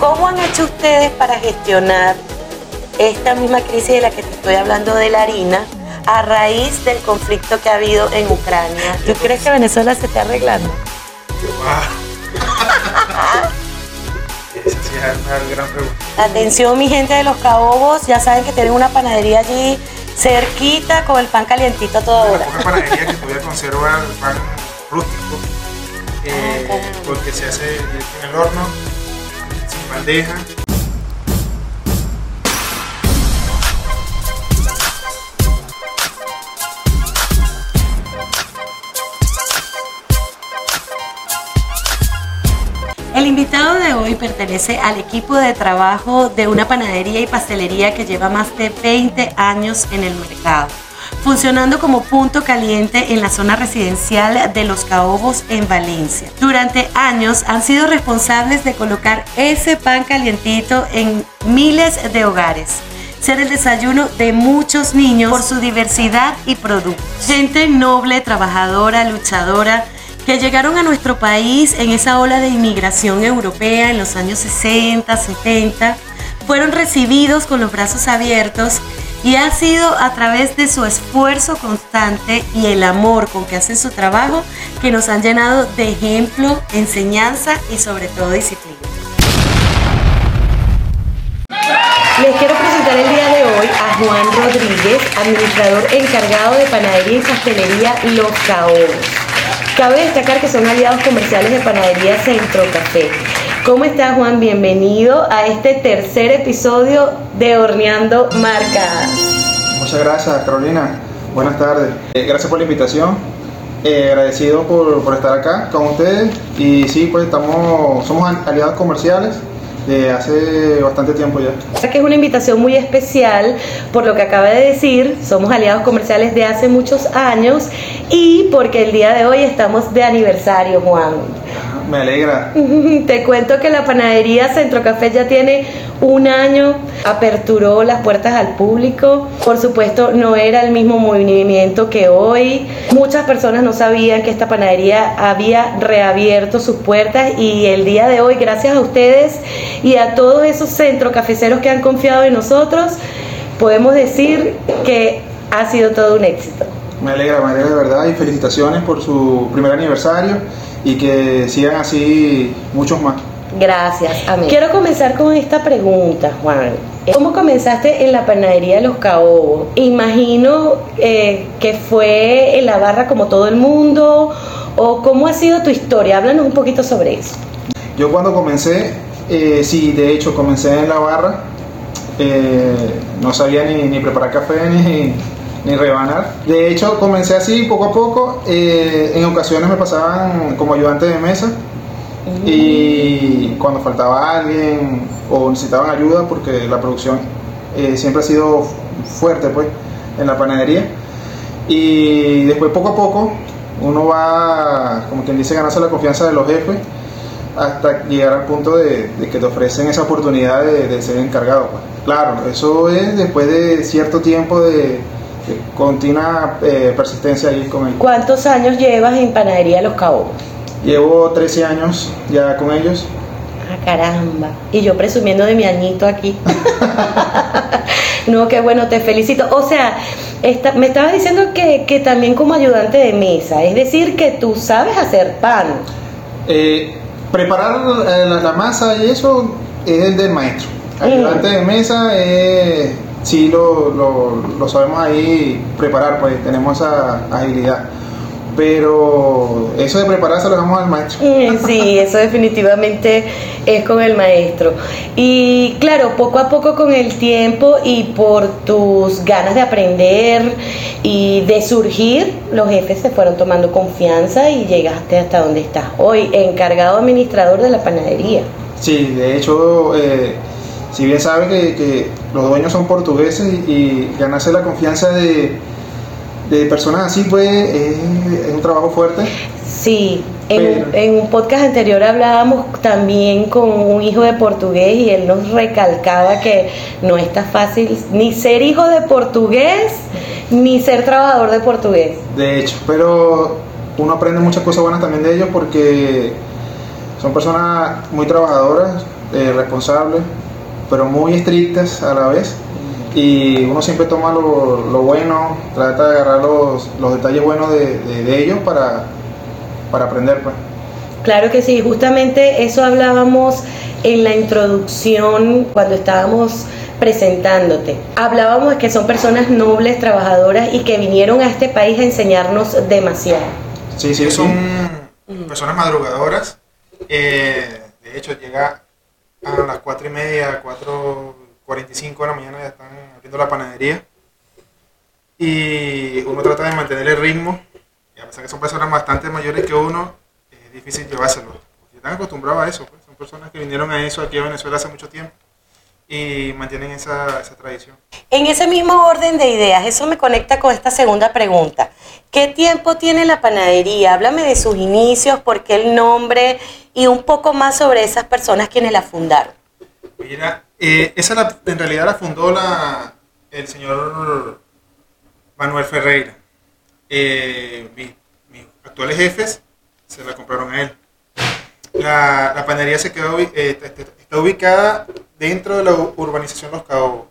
¿Cómo han hecho ustedes para gestionar esta misma crisis de la que te estoy hablando de la harina a raíz del conflicto que ha habido en Ucrania? ¿Tú crees que Venezuela se está arreglando? Esa sí es una gran pregunta. Atención mi gente de los Caobos, ya saben que tienen una panadería allí cerquita con el pan calientito a toda hora. poca panadería que todavía conserva el pan rústico, eh, Ah, caramba. porque se hace en el horno, bandeja. El invitado de hoy pertenece al equipo de trabajo de una panadería y pastelería que lleva más de 20 años en el mercado, funcionando como punto caliente en la zona residencial de Los Caobos en Valencia. Durante años han sido responsables de colocar ese pan calientito en miles de hogares ser el desayuno de muchos niños por su diversidad y productos. Gente noble, trabajadora, luchadora, que llegaron a nuestro país en esa ola de inmigración europea en los años 60, 70, fueron recibidos con los brazos abiertos y ha sido a través de su esfuerzo constante y el amor con que hacen su trabajo que nos han llenado de ejemplo, enseñanza y sobre todo disciplina. Les quiero presentar el día de hoy a Juan Rodríguez, administrador encargado de panadería y pastelería Los Caobos. Cabe destacar que son aliados comerciales de Panadería Centro Café. ¿Cómo está Juan? Bienvenido a este tercer episodio de Horneando Marcas. Muchas gracias, Carolina. Buenas tardes. Eh, gracias por la invitación. Eh, agradecido por, por estar acá con ustedes. Y sí, pues estamos, somos al- aliados comerciales de hace bastante tiempo ya. Que es una invitación muy especial por lo que acaba de decir, somos aliados comerciales de hace muchos años y porque el día de hoy estamos de aniversario, Juan. Me alegra. Te cuento que la panadería Centro Café ya tiene un año, aperturó las puertas al público. Por supuesto, no era el mismo movimiento que hoy. Muchas personas no sabían que esta panadería había reabierto sus puertas y el día de hoy, gracias a ustedes y a todos esos centro cafeceros que han confiado en nosotros, podemos decir que ha sido todo un éxito. Me alegra, me alegra de verdad. Y felicitaciones por su primer aniversario y que sigan así muchos más. Gracias, amén. Quiero comenzar con esta pregunta, Juan. ¿Cómo comenzaste en la panadería de los Caobos? Imagino eh, que fue en la barra como todo el mundo, o cómo ha sido tu historia. Háblanos un poquito sobre eso. Yo cuando comencé, eh, sí, de hecho comencé en la barra, eh, no sabía ni, ni preparar café ni, ni rebanar. De hecho comencé así poco a poco, eh, en ocasiones me pasaban como ayudante de mesa y cuando faltaba alguien o necesitaban ayuda porque la producción eh, siempre ha sido fuerte pues en la panadería y después poco a poco uno va como quien dice ganarse la confianza de los jefes hasta llegar al punto de, que te ofrecen esa oportunidad de, ser encargado pues. claro eso es después de cierto tiempo de continua eh, persistencia ahí con él ¿Cuántos años llevas en panadería Los Caobos? llevo 13 años ya con ellos Ah, caramba. Y yo presumiendo de mi añito aquí. no, qué bueno, te felicito. O sea, esta- me estabas diciendo que, que también como ayudante de mesa, es decir, que tú sabes hacer pan. Eh, preparar eh, la, la masa y eso es el del maestro. Ayudante de mesa, eh, sí lo, lo, lo sabemos ahí preparar, pues tenemos esa agilidad. Pero eso de prepararse lo dejamos al maestro. Sí, eso definitivamente es con el maestro. Y claro, poco a poco con el tiempo y por tus ganas de aprender y de surgir, los jefes se fueron tomando confianza y llegaste hasta donde estás hoy, encargado administrador de la panadería. Sí, de hecho, eh, si bien sabe que, que los dueños son portugueses y, y ganarse la confianza de, de personas así, pues es, es un trabajo fuerte. Sí, en, en un podcast anterior hablábamos también con un hijo de portugués y él nos recalcaba que no está fácil ni ser hijo de portugués ni ser trabajador de portugués. De hecho, pero uno aprende muchas cosas buenas también de ellos porque son personas muy trabajadoras, eh, responsables, pero muy estrictas a la vez. Y uno siempre toma lo, lo bueno, trata de agarrar los, los detalles buenos de, de- de ellos para, para aprender. Pues. Claro que sí, justamente eso hablábamos en la introducción cuando estábamos presentándote. Hablábamos de que son personas nobles, trabajadoras y que vinieron a este país a enseñarnos demasiado. Sí, sí. son personas madrugadoras. eh, de hecho, llega a las 4 y media, 4.45 de la mañana ya están abriendo la panadería. Y uno trata de mantener el ritmo. Y a pesar que son personas bastante mayores que uno, es difícil llevárselo. Están acostumbrados a eso. pues. Son personas que vinieron a eso aquí a Venezuela hace mucho tiempo. Y mantienen esa, esa tradición. En ese mismo orden de ideas, eso me conecta con esta segunda pregunta. ¿Qué tiempo tiene la panadería? Háblame de sus inicios, por qué el nombre y un poco más sobre esas personas quienes la fundaron. Mira, eh, esa la- en realidad la fundó la, el señor Manuel Ferreira. Eh, mi- mis actuales jefes se la compraron a él. La, la panadería se quedó, eh, está- ubicada dentro de la urbanización Los Cabos.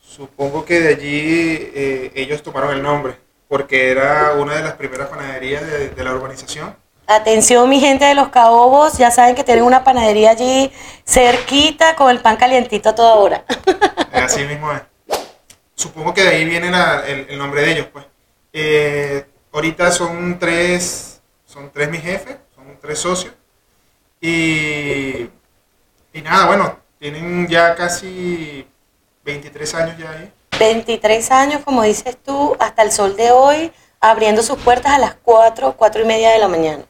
Supongo que de allí eh, ellos tomaron el nombre, porque era una de las primeras panaderías de, de la urbanización. Atención mi gente de los Caobos, ya saben que tienen una panadería allí cerquita con el pan calientito a toda hora. Así mismo es. Supongo que de ahí viene la- el, el nombre de ellos, pues. Eh, ahorita son tres, son tres mis jefes, son tres socios. Y, y nada, bueno, tienen ya casi 23 años ya ahí. 23 años, como dices tú, hasta el sol de hoy, abriendo sus puertas a las 4, 4 y media de la mañana.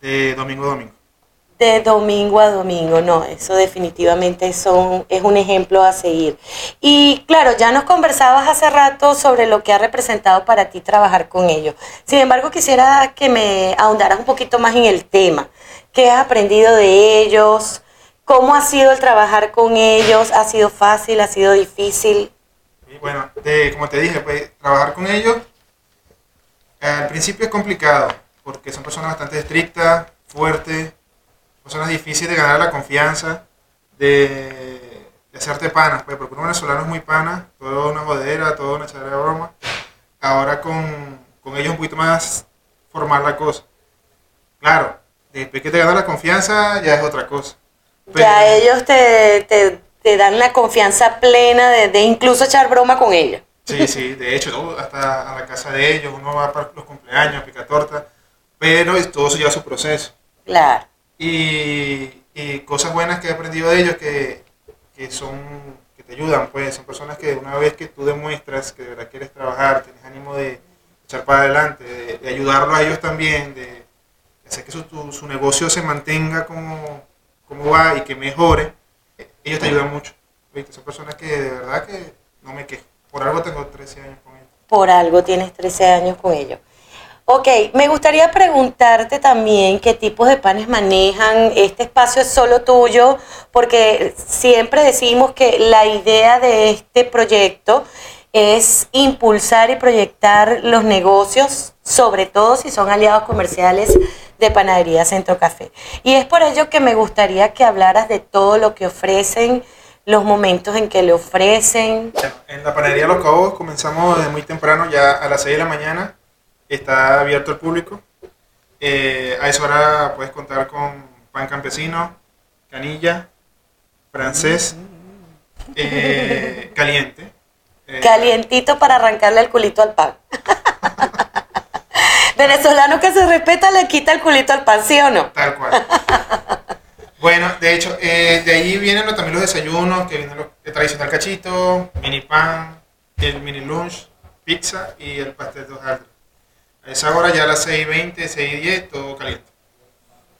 de domingo a domingo. De domingo a domingo, no, eso definitivamente son, es un ejemplo a seguir. Y claro, ya nos conversabas hace rato sobre lo que ha representado para ti trabajar con ellos. Sin embargo, quisiera que me ahondaras un poquito más en el tema. ¿Qué has aprendido de ellos? ¿Cómo ha sido el trabajar con ellos? ¿Ha sido fácil? ¿Ha sido difícil? Bueno, como te dije, pues trabajar con ellos al principio es complicado, porque son personas bastante estrictas, fuertes, personas difíciles de ganar la confianza, de, hacerte panas, pues, porque un venezolano es muy pana, toda una jodera, toda una echadera de broma. Ahora con, con ellos un poquito más formal la cosa. Claro, después que te ganas la confianza ya es otra cosa. Ya ellos te, te, te dan la confianza plena de, de incluso echar broma con ellos. Sí, sí, de hecho, ¿no? hasta a la casa de ellos, uno va para los cumpleaños, pica torta, pero es- todo eso lleva su proceso. Claro. Y, y cosas buenas que he aprendido de ellos que, que son, que te ayudan, pues son personas que una vez que tú demuestras que de verdad quieres trabajar, tienes ánimo de echar para adelante, de, de ayudarlos a ellos también, de hacer que su, tu- su negocio se mantenga como, como va y que mejore, ellos te ayudan mucho. ¿viste? Son personas que de verdad que no me quejo. Por algo tengo 13 años con ellos. Por algo tienes 13 años con ellos. Ok, me gustaría preguntarte también qué tipos de panes manejan. Este espacio es solo tuyo, porque siempre decimos que la idea de este proyecto es impulsar y proyectar los negocios, sobre todo si son aliados comerciales de Panadería Centro Café. Y es por ello que me gustaría que hablaras de todo lo que ofrecen, los momentos en que le ofrecen. En la panadería Los Cabos comenzamos desde muy temprano, ya a las 6 de la mañana está abierto al público. Eh, a esa hora puedes contar con pan campesino, canilla, francés, eh, caliente. Eh, Calientito para arrancarle el culito al pan. Venezolano que se respeta le quita el culito al pan, ¿sí o no? Tal cual. Bueno, de hecho, eh, de ahí vienen los- también los desayunos, que vienen los, el tradicional cachito, mini pan, el mini lunch, pizza y el pastel de hojaldre. A esa hora ya a las 6.20, 6.10, todo caliente.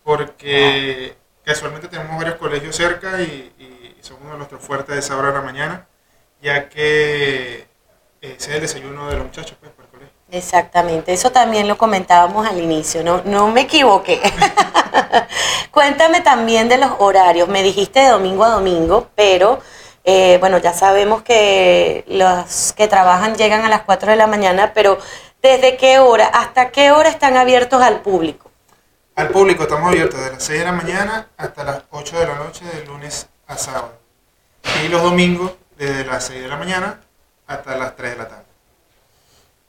Porque casualmente tenemos varios colegios cerca y, y son uno de nuestros fuertes de esa hora de la mañana, ya que eh, ese es el desayuno de los muchachos pues, para el colegio. Exactamente, eso también lo comentábamos al inicio, no, no me equivoqué. Cuéntame también de los horarios, me dijiste de domingo a domingo, pero eh, bueno, ya sabemos que los que trabajan llegan a las 4 de la mañana, pero ¿desde qué hora, hasta qué hora están abiertos al público? Al público estamos abiertos de las 6 de la mañana hasta las 8 de la noche de lunes a sábado. Y los domingos desde las 6 de la mañana hasta las 3 de la tarde.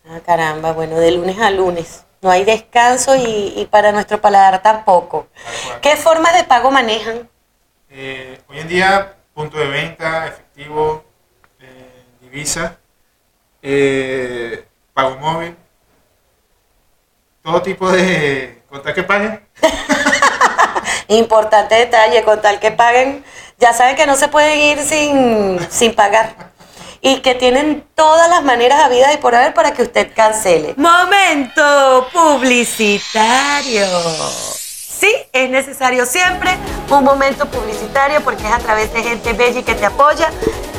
Ah, caramba, bueno, de lunes a lunes. No hay descanso y, y para nuestro paladar tampoco. Tal. ¿Qué formas de pago manejan? Eh, hoy en día, punto de venta, efectivo, eh, divisa, eh, pago móvil, todo tipo de contar que paguen. Importante detalle, con tal que paguen, ya saben que no se pueden ir sin, sin pagar. Y que tienen todas las maneras habidas y por haber para que usted cancele. Momento publicitario. Sí, es necesario siempre un momento publicitario porque es a través de gente bella y que te apoya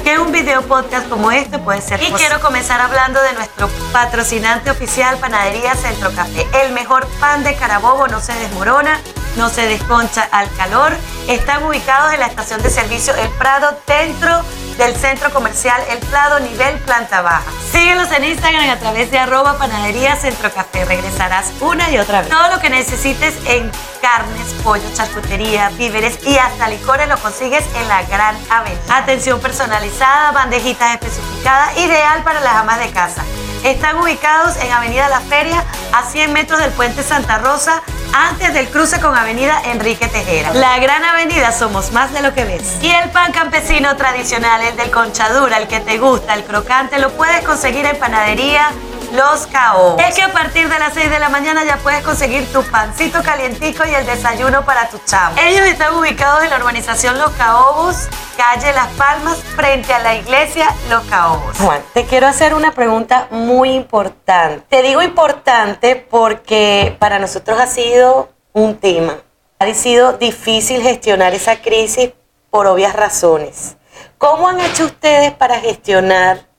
que un video podcast como este puede ser Y quiero comenzar hablando de nuestro patrocinante oficial Panadería Centro Café. El mejor pan de Carabobo no se desmorona, no se desconcha al calor. Están ubicados en la estación de servicio El Prado dentro del centro comercial El Prado nivel planta baja. Síguenos en Instagram a través de arroba panadería Centro Café. Regresarás una y otra vez. Todo lo que necesites en carnes, pollo, charcutería, víveres y hasta licores lo consigues en la Gran Avenida. Atención personalizada, bandejitas especificadas, ideal para las amas de casa. Están ubicados en Avenida La Feria, a 100 metros del puente Santa Rosa, antes del cruce con Avenida Enrique Tejera. La Gran Avenida somos más de lo que ves. Y el pan campesino tradicional, el del conchadura, el que te gusta, el crocante, lo puedes conseguir en panadería Los Caobos. Es que a partir de las 6 de la mañana ya puedes conseguir tu pancito calientico y el desayuno para tu chavo. Ellos están ubicados en la urbanización Los Caobos, calle Las Palmas, frente a la iglesia Los Caobos. Juan, te quiero hacer una pregunta muy importante. Te digo importante porque para nosotros ha sido un tema. Ha sido difícil gestionar esa crisis por obvias razones. ¿Cómo han hecho ustedes para gestionar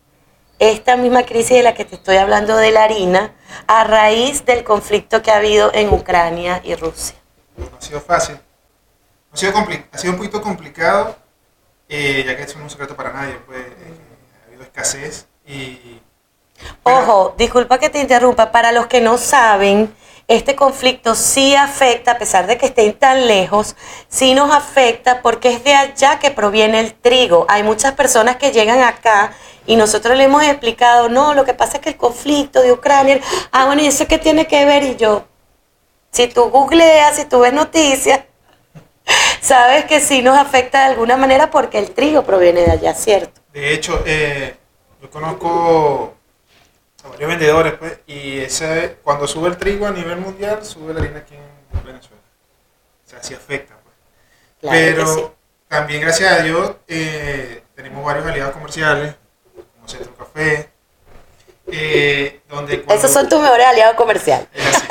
esta misma crisis de la que te estoy hablando de la harina a raíz del conflicto que ha habido en Ucrania y Rusia? No ha sido fácil. Ha sido, ha sido un poquito complicado, eh, ya que eso no es un secreto para nadie. Pues, eh, ha habido escasez y... Ojo, disculpa que te interrumpa, para los que no saben, este conflicto sí afecta, a pesar de que estén tan lejos, sí nos afecta porque es de allá que proviene el trigo. Hay muchas personas que llegan acá y nosotros le hemos explicado, no, lo que pasa es que el conflicto de Ucrania, ah, bueno, ¿y eso qué tiene que ver? Y yo, si tú googleas, si tú ves noticias, sabes que sí nos afecta de alguna manera porque el trigo proviene de allá, ¿cierto? De hecho, eh, yo conozco a varios vendedores, pues, y ese, cuando sube el trigo a nivel mundial, sube la harina aquí en Venezuela. O sea, sí afecta. Pues. Claro Pero sí. también, gracias a Dios, eh, tenemos varios aliados comerciales, Centro Café, eh, donde cuando, Esos son tus mejores aliados comerciales. es así.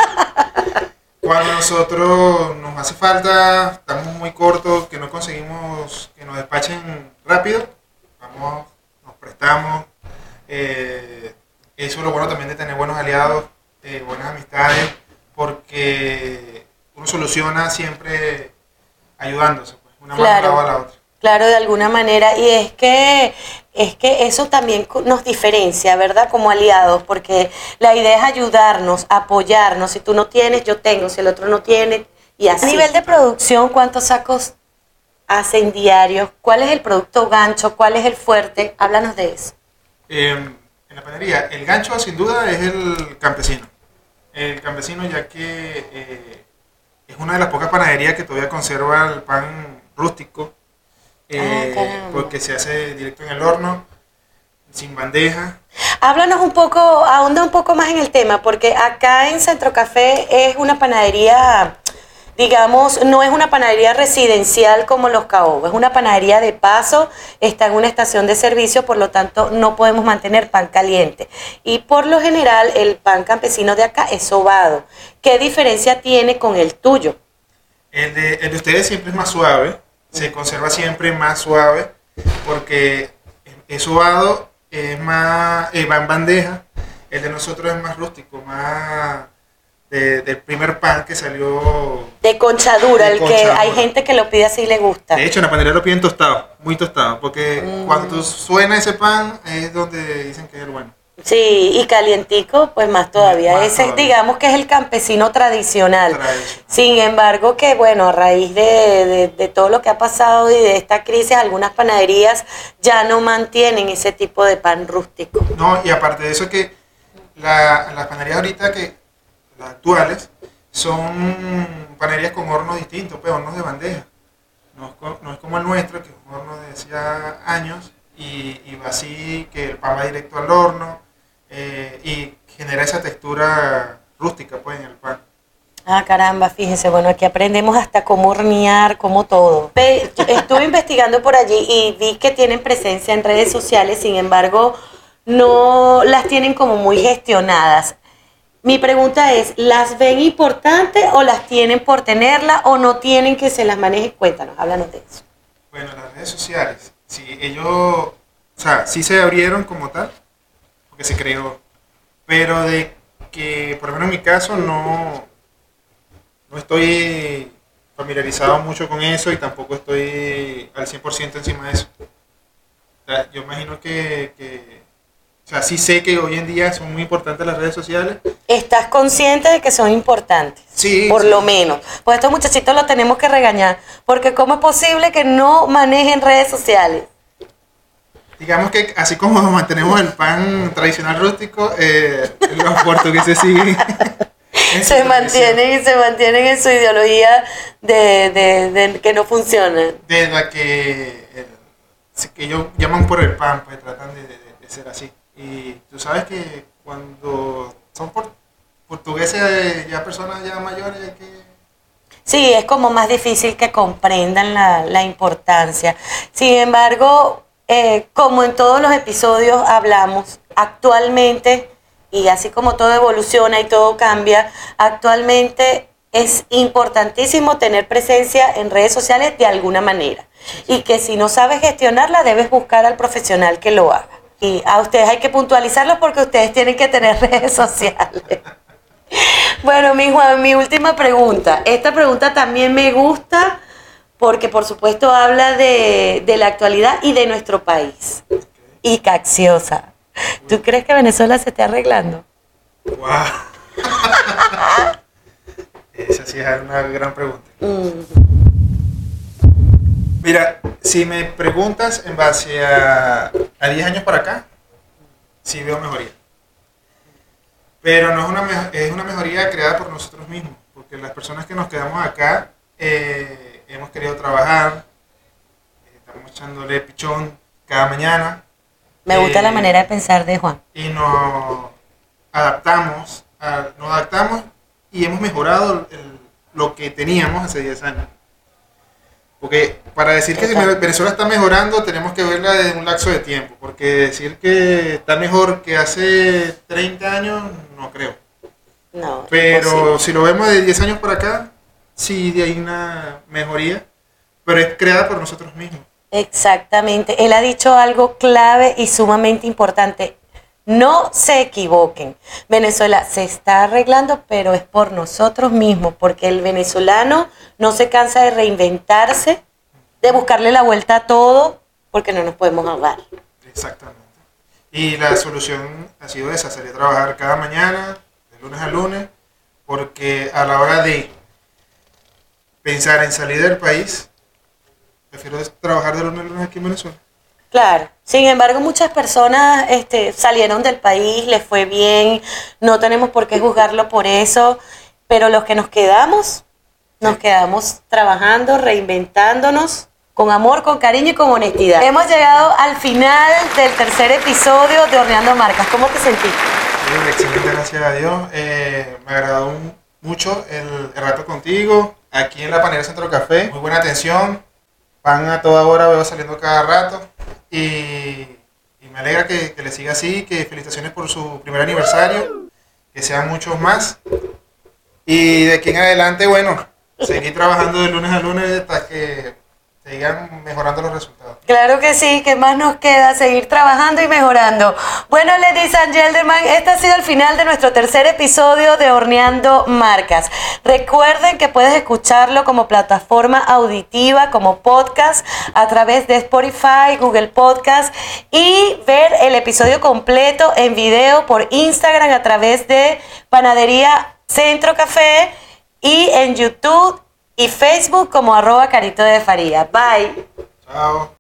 Cuando nosotros nos hace falta, estamos muy cortos, que no conseguimos que nos despachen rápido, vamos, nos prestamos. eh, eso es lo bueno también de tener buenos aliados, eh, buenas amistades, porque uno soluciona siempre ayudándose, pues, una mano Claro. lava a la otra. Claro, de alguna manera. Y es que, es que eso también nos diferencia, ¿verdad? Como aliados, porque la idea es ayudarnos, apoyarnos. Si tú no tienes, yo tengo. Si el otro no tiene, y así. A nivel de producción, ¿cuántos sacos hacen diarios? ¿Cuál es el producto gancho? ¿Cuál es el fuerte? Háblanos de eso. Eh, en la panadería, el gancho sin duda es el campesino. El campesino ya que eh, es una de las pocas panaderías que todavía conserva el pan rústico, eh, Ah, porque se hace directo en el horno, sin bandeja. Háblanos un poco, ahonda un poco más en el tema, porque acá en Centro Café es una panadería, digamos, no es una panadería residencial como Los Caobos, es una panadería de paso, está en una estación de servicio, por lo tanto no podemos mantener pan caliente. Y por lo general el pan campesino de acá es sobado. ¿Qué diferencia tiene con el tuyo? El de, el de ustedes siempre es más suave, se conserva siempre más suave, porque es sobado, es más, eh, va en bandeja. El de nosotros es más rústico, más de- del primer pan que salió De conchadura, De el que hay gente que lo pide así y le gusta. De hecho, en la panadería lo piden tostado, muy tostado, porque Mm. cuando suena ese pan es donde dicen que es el bueno. Sí, y calientico, pues más todavía. Más Ese, todavía. digamos que es el campesino tradicional. Tradicional. Sin embargo, que bueno, a raíz de, de- de todo lo que ha pasado y de esta crisis, algunas panaderías ya no mantienen ese tipo de pan rústico. No, y aparte de eso que la- las panaderías ahorita que las actuales son panaderías con hornos distintos, pues hornos de bandeja. No es, no es como el nuestro, que es un horno de hacía años y, y va así, que el pan va directo al horno eh, y genera esa textura rústica pues en el pan. Ah, caramba, fíjese, bueno, aquí aprendemos hasta cómo hornear, cómo todo. Estuve investigando por allí y vi que tienen presencia en redes sociales, sin embargo, no las tienen como muy gestionadas. Mi pregunta es, ¿las ven importantes o las tienen por tenerla o no tienen que se las maneje? Cuéntanos, háblanos de eso. Bueno, las redes sociales, sí, ellos, o sea, sí se abrieron como tal, porque se creó, pero de que, por lo menos en mi caso, no, no estoy familiarizado mucho con eso y tampoco estoy al 100% encima de eso. O sea, yo imagino que, que, o sea, sí sé que hoy en día son muy importantes las redes sociales. ¿Estás consciente de que son importantes? Sí, Por sí. lo menos. Pues estos muchachitos los tenemos que regañar, porque ¿cómo es posible que no manejen redes sociales? Digamos que así como mantenemos el pan tradicional rústico, eh, los portugueses siguen. se mantienen y se mantienen en su ideología de, de- de que no funciona. De la que, el- que ellos llaman por el pan, pues tratan de, de- ser así. Y tú sabes que cuando son por- portugueses, ya personas ya mayores, que... Sí, es como más difícil que comprendan la, la importancia. Sin embargo, eh, como en todos los episodios hablamos, actualmente, y así como todo evoluciona y todo cambia, actualmente es importantísimo tener presencia en redes sociales de alguna manera. Y que si no sabes gestionarla, debes buscar al profesional que lo haga. Y a ustedes hay que puntualizarlo porque ustedes tienen que tener redes sociales. Bueno, mi Juan, mi última pregunta. Esta pregunta también me gusta porque por supuesto habla de, de la actualidad y de nuestro país. Y caxiosa. ¿Tú crees que Venezuela se esté arreglando? ¡Wow! Esa sí es una gran pregunta. Mira, si me preguntas en base a, a 10 años para acá, sí veo mejoría. Pero no es una, es una mejoría creada por nosotros mismos, porque las personas que nos quedamos acá eh, hemos querido trabajar, eh, estamos echándole pichón cada mañana Me gusta Eh, la manera de pensar de Juan. y nos adaptamos, a- nos adaptamos y hemos mejorado el- lo que teníamos hace 10 años. Porque para decir que. Venezuela está mejorando tenemos que verla de un lapso de tiempo, porque decir que está mejor que hace 30 años no creo. No, Pero si lo vemos de 10 años para acá, sí hay una mejoría, pero es creada por nosotros mismos. Exactamente. Él ha dicho algo clave y sumamente importante. No se equivoquen. Venezuela se está arreglando, pero es por nosotros mismos, porque el venezolano no se cansa de reinventarse, de buscarle la vuelta a todo, porque no nos podemos ahogar. Exactamente. Y la solución ha sido esa, salir a trabajar cada mañana, de lunes a lunes, porque a la hora de pensar en salir del país, prefiero trabajar de lunes a lunes aquí en Venezuela. Claro. Sin embargo, muchas personas este, salieron del país, les fue bien, no tenemos por qué juzgarlo por eso, pero los que nos quedamos, nos quedamos trabajando, reinventándonos con amor, con cariño y con honestidad. Hemos llegado al final del tercer episodio de Horneando Marcas. ¿Cómo te sentiste? Bien, excelente, gracias a Dios. Eh, me agradó mucho el, el rato contigo, aquí en la panera Centro Café. Muy buena atención, van a toda hora, veo saliendo cada rato. Y, me alegra que, que le siga así, que felicitaciones por su primer aniversario, que sean muchos más. Y de aquí en adelante, bueno, seguir trabajando de lunes a lunes hasta que sigan mejorando los resultados. Claro que sí, ¿qué más nos queda? Seguir trabajando y mejorando. Bueno, ladies and gentlemen, este ha sido el final de nuestro tercer episodio de Horneando Marcas. Recuerden que puedes escucharlo como plataforma auditiva, como podcast, a través de Spotify, Google Podcast y ver el episodio completo en video por Instagram a través de Panadería Centro Café y en YouTube y Facebook como arroba carito de faría. Bye. Chao.